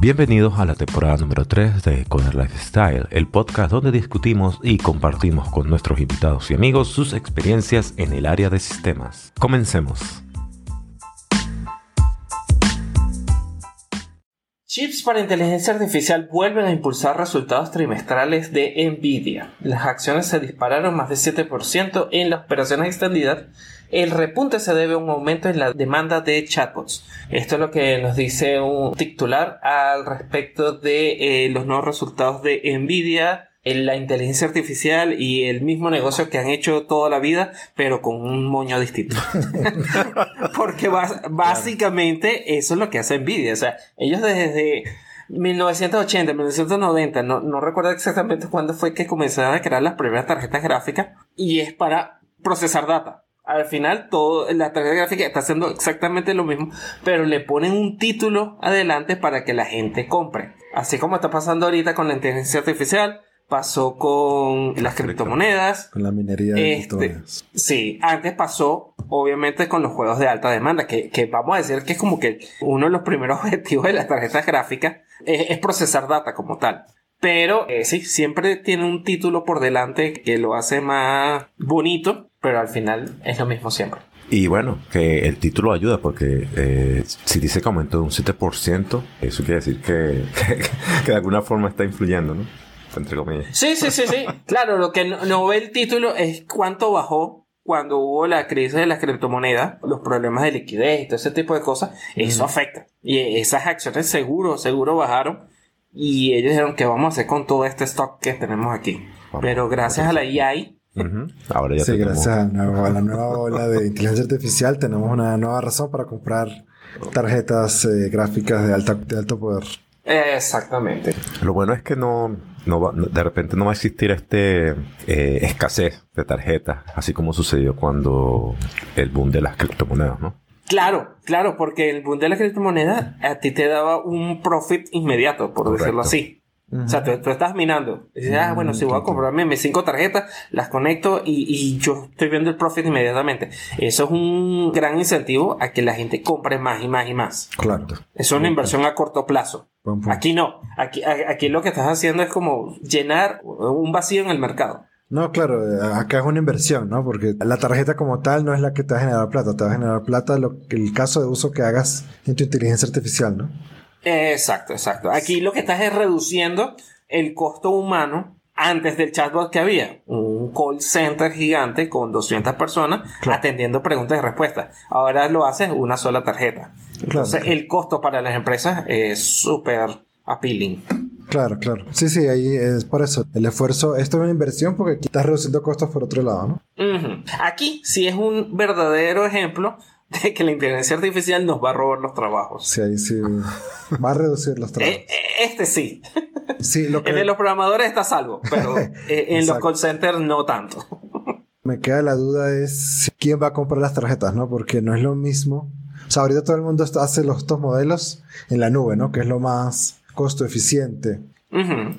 Bienvenidos a la temporada número 3 de Coder Lifestyle, el podcast donde discutimos y compartimos con nuestros invitados y amigos sus experiencias en el área de sistemas. Comencemos. Chips para inteligencia artificial vuelven a impulsar resultados trimestrales de Nvidia. Las acciones se dispararon más de 7% en las operaciones extendidas. El repunte se debe a un aumento en la demanda de chatbots. Esto es lo que nos dice un titular al respecto de eh, los nuevos resultados de Nvidia la inteligencia artificial y el mismo negocio que han hecho toda la vida, pero con un moño distinto. Porque básicamente eso es lo que hace Nvidia. O sea, ellos desde 1980, 1990, no, no recuerdo exactamente cuándo fue que comenzaron a crear las primeras tarjetas gráficas y es para procesar data. Al final, todo, la tarjeta gráfica está haciendo exactamente lo mismo, pero le ponen un título adelante para que la gente compre. Así como está pasando ahorita con la inteligencia artificial, pasó con las criptomonedas. Con la minería de este, Sí, antes pasó obviamente con los juegos de alta demanda, que, que, vamos a decir que es como que uno de los primeros objetivos de las tarjetas gráficas es, procesar data como tal. Pero eh, sí, siempre tiene un título por delante que lo hace más bonito, pero al final es lo mismo siempre. Y bueno, que el título ayuda porque eh, si dice que aumentó un 7%, eso quiere decir que, que de alguna forma está influyendo, ¿no? Sí, sí, sí, sí. claro, lo que no, ve el título es cuánto bajó cuando hubo la crisis de las criptomonedas, los problemas de liquidez y todo ese tipo de cosas. Eso afecta. Y esas acciones seguro, seguro bajaron. Y ellos dijeron que vamos a hacer con todo este stock que tenemos aquí. Pero gracias a la AI Ahora ya sí, gracias a la, nueva, ola de inteligencia artificial tenemos una nueva razón para comprar tarjetas eh, gráficas de, alta, de alto poder. Exactamente. Lo bueno es que no, no de repente no va a existir este eh, escasez de tarjetas, así como sucedió cuando el boom de las criptomonedas, ¿no? Claro, claro, porque el boom de las criptomonedas a ti te daba un profit inmediato, por decirlo así. O sea, tú, estás minando. Y dices, ah, bueno, si voy a comprarme mis cinco tarjetas, las conecto y, y, yo estoy viendo el profit inmediatamente. Eso es un gran incentivo a que la gente compre más y más y más. Claro. Eso es una inversión a corto plazo. Aquí no. Aquí, aquí lo que estás haciendo es como llenar un vacío en el mercado. No, claro, acá es una inversión, ¿no? Porque la tarjeta como tal no es la que te va a generar plata, te va a generar plata lo, el caso de uso que hagas en tu inteligencia artificial, ¿no? Exacto, exacto. Aquí lo que estás es reduciendo el costo humano antes del chatbot que había. Un call center gigante con 200 personas atendiendo preguntas y respuestas. Ahora lo haces una sola tarjeta. Entonces el costo para las empresas es súper appealing. Claro, claro. Sí, sí, ahí es por eso. El esfuerzo, esto es una inversión porque aquí estás reduciendo costos por otro lado, ¿no? Aquí sí es un verdadero ejemplo de que la inteligencia artificial nos va a robar los trabajos. Sí, ahí sí. Va a reducir los trabajos. Eh, eh, este sí. Sí, lo que... En los programadores está salvo, pero eh, en los call centers no tanto. Me queda la duda es quién va a comprar las tarjetas, ¿no? Porque no es lo mismo. O sea, ahorita todo el mundo hace los dos modelos en la nube, ¿no? Que es lo más costo eficiente.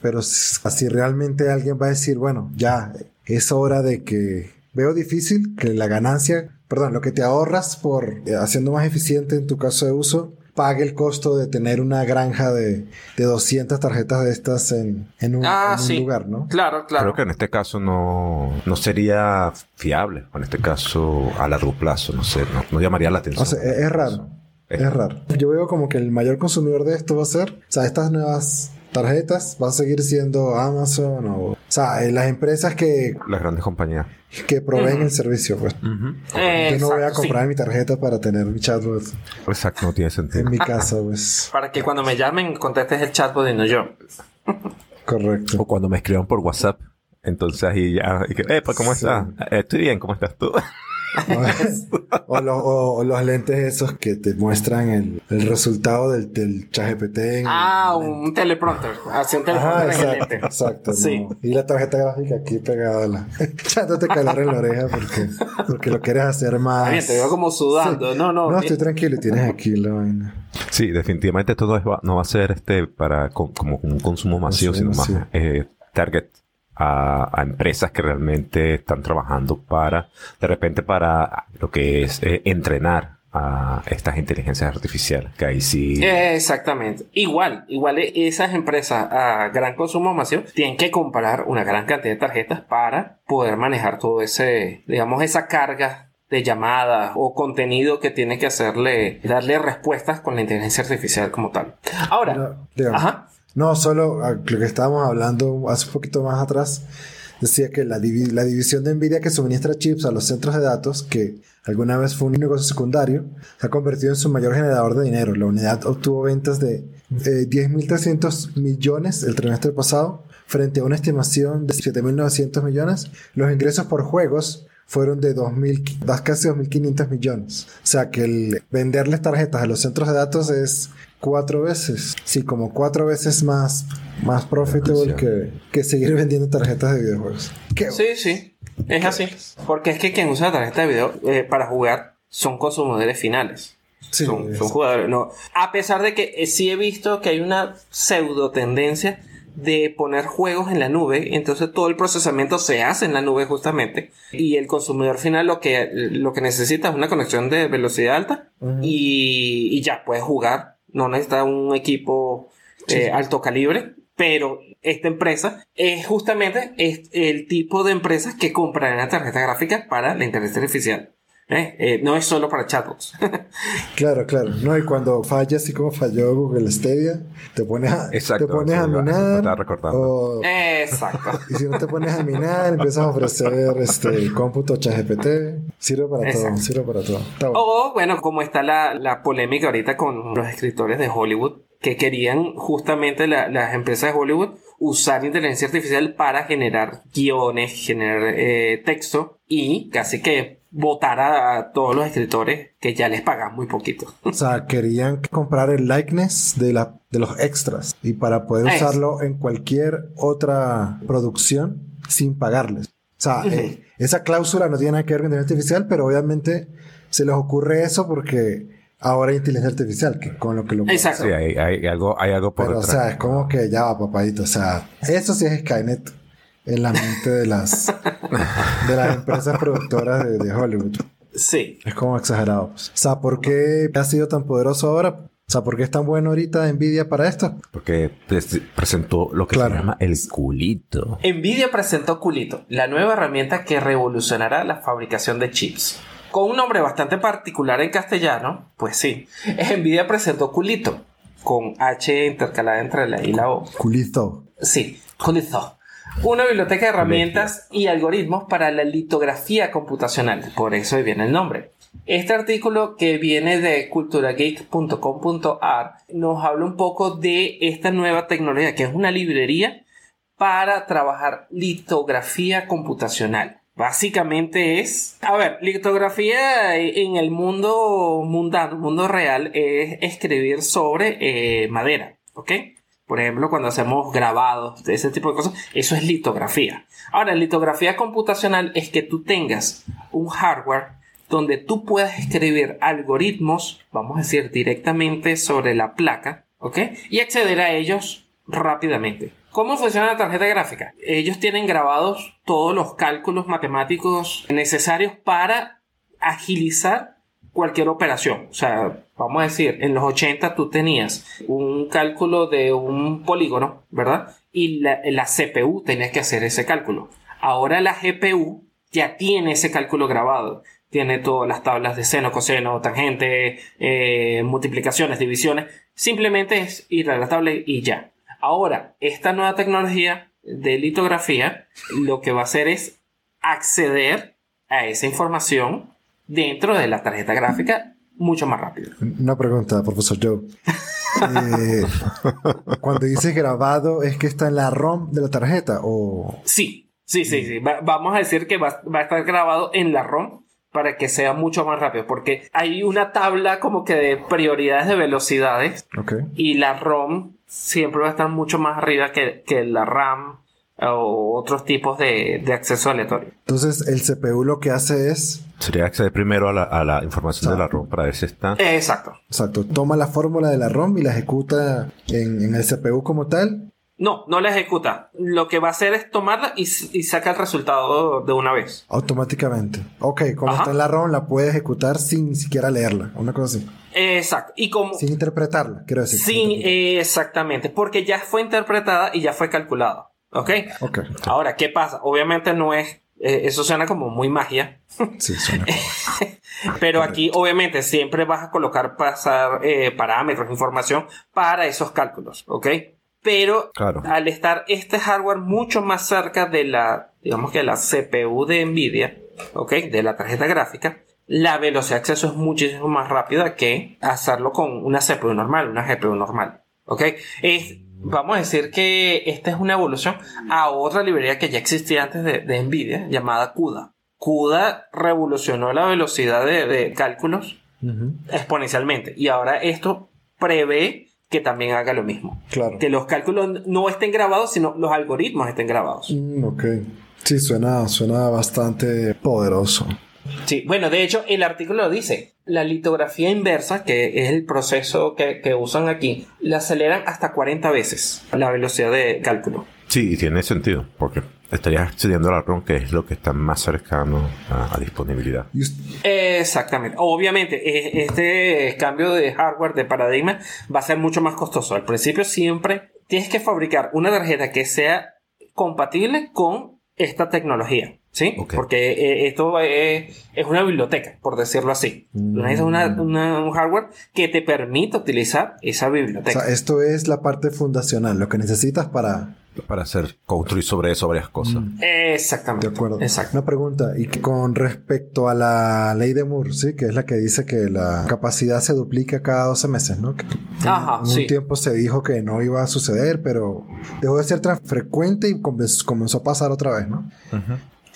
Pero así realmente alguien va a decir, bueno, ya es hora de que veo difícil que la ganancia perdón, lo que te ahorras por eh, haciendo más eficiente en tu caso de uso, pague el costo de tener una granja de, de 200 tarjetas de estas en, en, un, ah, lugar, ¿no? Claro, claro. Creo que en este caso no, no sería fiable, en este caso a largo plazo, no sé, no, llamaría la atención. O sea, es, raro. Es raro. Yo veo como que el mayor consumidor de esto va a ser, o sea, estas nuevas tarjetas va a seguir siendo Amazon o, o sea, eh, las empresas que... Las grandes compañías. Que proveen el servicio, pues. Yo no voy a comprar mi tarjeta para tener mi chatbot. Exacto, no tiene sentido. En mi casa, pues. Para que cuando me llamen contestes el chatbot y no yo. Correcto. O cuando me escriban por WhatsApp. Entonces ahí ya... ¿cómo estás? Estoy bien, ¿cómo estás tú? o, los lentes esos que te muestran el, resultado del, del ChatGPT. ah, un teleprompter. Así un teleprompter exacto, Y la tarjeta gráfica aquí pegada a la... Echándote calor en la oreja porque, porque lo quieres hacer más... te veo como sudando. No, no. No, estoy tranquilo y tienes aquí la vaina. Sí, definitivamente esto no, no va a ser este para como un consumo masivo, sino más eh, target a, empresas que realmente están trabajando para, de repente, para lo que es eh, entrenar a estas inteligencias artificiales, que ahí sí... Exactamente. Igual, igual esas empresas a gran consumo masivo tienen que comprar una gran cantidad de tarjetas para poder manejar todo ese, digamos, esa carga de llamadas o contenido que tiene que hacerle, darle respuestas con la inteligencia artificial como tal. Ahora, ajá. No, solo lo que estábamos hablando hace un poquito más atrás, decía que la, la, división de Nvidia que suministra chips a los centros de datos, que alguna vez fue un negocio secundario, se ha convertido en su mayor generador de dinero. La unidad obtuvo ventas de eh, 10.300 millones el trimestre pasado, frente a una estimación de 7.900 millones. Los ingresos por juegos fueron de 2.000, casi 2.500 millones. O sea que el venderles tarjetas a los centros de datos es cuatro veces. Sí, como cuatro veces más, más profitable que, que seguir vendiendo tarjetas de videojuegos. Sí, sí. Es así. Porque es que quien usa tarjeta de video eh, para jugar son consumidores finales. Sí, son, jugadores. No. A pesar de que eh, sí he visto que hay una pseudo tendencia de poner juegos en la nube, entonces todo el procesamiento se hace en la nube justamente y el consumidor final lo que, lo que necesita es una conexión de velocidad alta y, y, ya puede jugar. No necesita un equipo eh, alto calibre, pero esta empresa es justamente el tipo de empresas que compran la tarjeta gráfica para la inteligencia artificial. ¿Eh? Eh, no es solo para chatbots. claro, claro. No, y cuando falla, así como falló Google Stadia, te pones a, te pones a minar. Exacto. Y si no te pones a minar, empiezas a ofrecer este cómputo ChatGPT. Sirve para todo, sirve para todo. O bueno, como está la, la polémica ahorita con los escritores de Hollywood, que querían justamente las empresas de Hollywood usar inteligencia artificial para generar guiones, generar eh, texto y casi que votar a, todos los escritores que ya les pagan muy poquito. O sea, querían comprar el likeness de, la, de los extras y para poder usarlo en cualquier otra producción sin pagarles. O sea, eh, esa cláusula no tiene nada que ver con inteligencia artificial, pero obviamente se les ocurre eso porque ahora hay inteligencia artificial, que con lo que lo Exacto. Sí, hay, algo, hay algo por pero, O sea, es como que ya va, papadito. O sea, eso sí es Skynet en la mente de las, de las empresas productoras de, Hollywood. Sí. Es como exagerado. O sea, ¿por qué ha sido tan poderoso ahora? O sea, ¿por qué es tan bueno ahorita Nvidia para esto? Porque presentó lo que se llama el culito. Nvidia presentó culito, la nueva herramienta que revolucionará la fabricación de chips. Con un nombre bastante particular en castellano, pues sí. Nvidia presentó culito, con H intercalada entre la I y la O. Culito. Sí, culito una biblioteca de herramientas y algoritmos para la litografía computacional. Por eso ahí viene el nombre. Este artículo que viene de culturageek.com.ar nos habla un poco de esta nueva tecnología que es una librería para trabajar litografía computacional. Básicamente es, a ver, litografía en el mundo mundano, mundo real, es escribir sobre eh, madera, ¿ok? Por ejemplo, cuando hacemos grabados, ese tipo de cosas, eso es litografía. Ahora, litografía computacional es que tú tengas un hardware donde tú puedas escribir algoritmos, vamos a decir, directamente sobre la placa, ¿ok? Y acceder a ellos rápidamente. ¿Cómo funciona la tarjeta gráfica? Ellos tienen grabados todos los cálculos matemáticos necesarios para agilizar cualquier operación. O sea, vamos a decir, en los 80 tú tenías un cálculo de un polígono, ¿verdad? Y la, CPU tenía que hacer ese cálculo. Ahora la GPU ya tiene ese cálculo grabado. Tiene todas las tablas de seno, coseno, tangente, eh, multiplicaciones, divisiones. Simplemente es ir a la tabla y ya. Ahora, esta nueva tecnología de litografía lo que va a hacer es acceder a esa información dentro de la tarjeta gráfica mucho más rápido. Una pregunta, profesor Joe. Eh, cuando dice grabado, ¿es que está en la ROM de la tarjeta o...? Sí, sí, sí, sí. vamos a decir que va, a estar grabado en la ROM para que sea mucho más rápido, porque hay una tabla como que de prioridades de velocidades y la ROM siempre va a estar mucho más arriba que, que la RAM o otros tipos de, de, acceso aleatorio. Entonces, el CPU lo que hace es... Sería acceder primero a la, a la información de la ROM para ver si está... Exacto. Exacto. Toma la fórmula de la ROM y la ejecuta en, en el CPU como tal. No, no la ejecuta. Lo que va a hacer es tomarla y, saca el resultado de una vez. Automáticamente. Ok, cuando está en la ROM la puede ejecutar sin siquiera leerla. Una cosa así. Exacto. Y como, sin interpretarla, quiero decir. Sin, exactamente. Porque ya fue interpretada y ya fue calculada. ¿Ok? Ok. Ahora, ¿qué pasa? Obviamente no es. Eh, eso suena como muy magia. Sí, suena. Pero aquí, obviamente, siempre vas a colocar pasar eh, parámetros, información para esos cálculos. ¿Ok? Pero al estar este hardware mucho más cerca de la, digamos que la CPU de Nvidia, ¿ok? De la tarjeta gráfica, la velocidad de acceso es muchísimo más rápida que hacerlo con una CPU normal, una GPU normal, ¿ok? Es, vamos a decir que esta es una evolución a otra librería que ya existía antes de, Nvidia, llamada CUDA. CUDA revolucionó la velocidad de, cálculos exponencialmente y ahora esto prevé que también haga lo mismo. Claro. Que los cálculos no estén grabados, sino los algoritmos estén grabados. Mm, ok. Sí, suena, suena bastante poderoso. Sí, bueno, de hecho, el artículo dice, la litografía inversa, que es el proceso que, que usan aquí, la aceleran hasta 40 veces la velocidad de cálculo. Sí, y tiene sentido, porque estarías accediendo a la ROM, que es lo que está más cercano a, disponibilidad. Exactamente. Obviamente, e, este cambio de hardware, de paradigma, va a ser mucho más costoso. Al principio siempre tienes que fabricar una tarjeta que sea compatible con esta tecnología. ¿Sí? Porque eh, esto es, una biblioteca, por decirlo así. Mm. Es una, un hardware que te permite utilizar esa biblioteca. O sea, esto es la parte fundacional, lo que necesitas para para hacer construir sobre eso varias cosas. Mm. Exactamente. De acuerdo. Una pregunta, y con respecto a la ley de Moore, ¿sí? Que es la que dice que la capacidad se duplica cada 12 meses, ¿no? Ajá, en un tiempo se dijo que no iba a suceder, pero dejó de ser tan frecuente y comenzó a pasar otra vez, ¿no?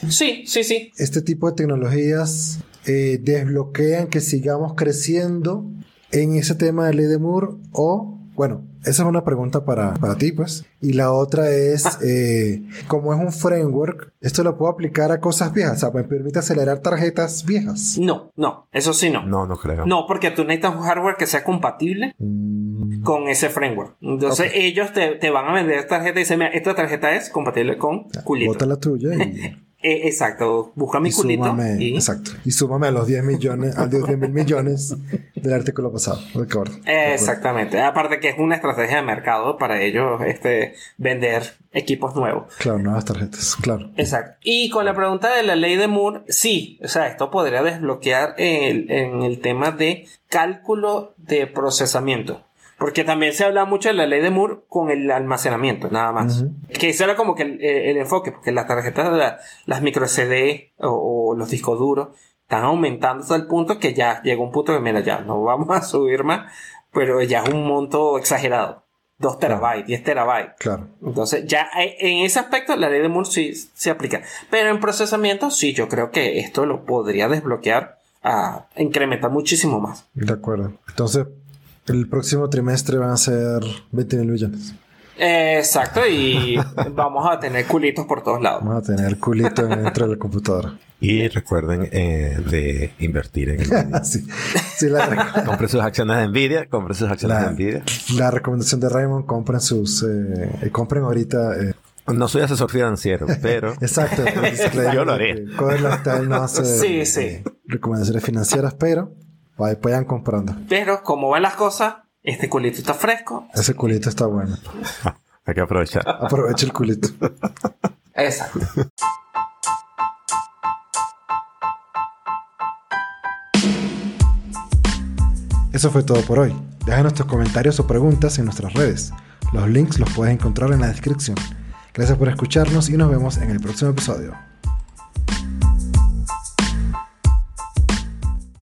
Sí, sí, sí. Este tipo de tecnologías eh, desbloquean que sigamos creciendo en ese tema de ley de Moore o bueno, esa es una pregunta para, ti, pues. Y la otra es, ah. eh, como es un framework, ¿esto lo puedo aplicar a cosas viejas? O sea, ¿me permite acelerar tarjetas viejas? No, no, eso sí no. No, no creo. No, porque tú necesitas un hardware que sea compatible mm. con ese framework. Entonces ellos te, van a vender tarjeta y dicen, mira, esta tarjeta es compatible con Culito. Bota la tuya y... Eh, exacto, busca mi culito. y... Exacto. Y súmame a los 10 millones, a los 10 mil millones del artículo pasado. exactamente. Aparte que es una estrategia de mercado para ellos este, vender equipos nuevos. Claro, nuevas tarjetas, claro. Exacto. Y con la pregunta de la ley de Moore, sí, o sea, esto podría desbloquear el, en el tema de cálculo de procesamiento. Porque también se habla mucho de la ley de Moore con el almacenamiento, nada más. Que eso era como que el, enfoque, porque las tarjetas, las micro CD o, los discos duros están aumentando hasta el punto que ya llegó un punto que, mira, ya no vamos a subir más, pero ya es un monto exagerado. 2 terabytes, 10 terabytes. Claro. Entonces, ya en ese aspecto la ley de Moore sí se aplica. Pero en procesamiento, sí, yo creo que esto lo podría desbloquear a incrementar muchísimo más. De acuerdo. Entonces, el próximo trimestre van a ser 20 mil millones. exacto, y vamos a tener culitos por todos lados. Vamos a tener culitos dentro de la computadora. Y recuerden eh, de invertir en Nvidia. sí, sí la compren sus acciones de Nvidia, compren sus acciones de Nvidia. La recomendación de Raymond, compren sus, eh, compren ahorita. Eh. no soy asesor financiero, pero. Exacto. Yo lo haré. no hace sí, sí. recomendaciones financieras, pero Vayan comprando. Pero como van las cosas, este culito está fresco. Ese culito está bueno. Hay que aprovechar. Aprovecha el culito. Exacto. Eso fue todo por hoy. Deja tus comentarios o preguntas en nuestras redes. Los links los puedes encontrar en la descripción. Gracias por escucharnos y nos vemos en el próximo episodio.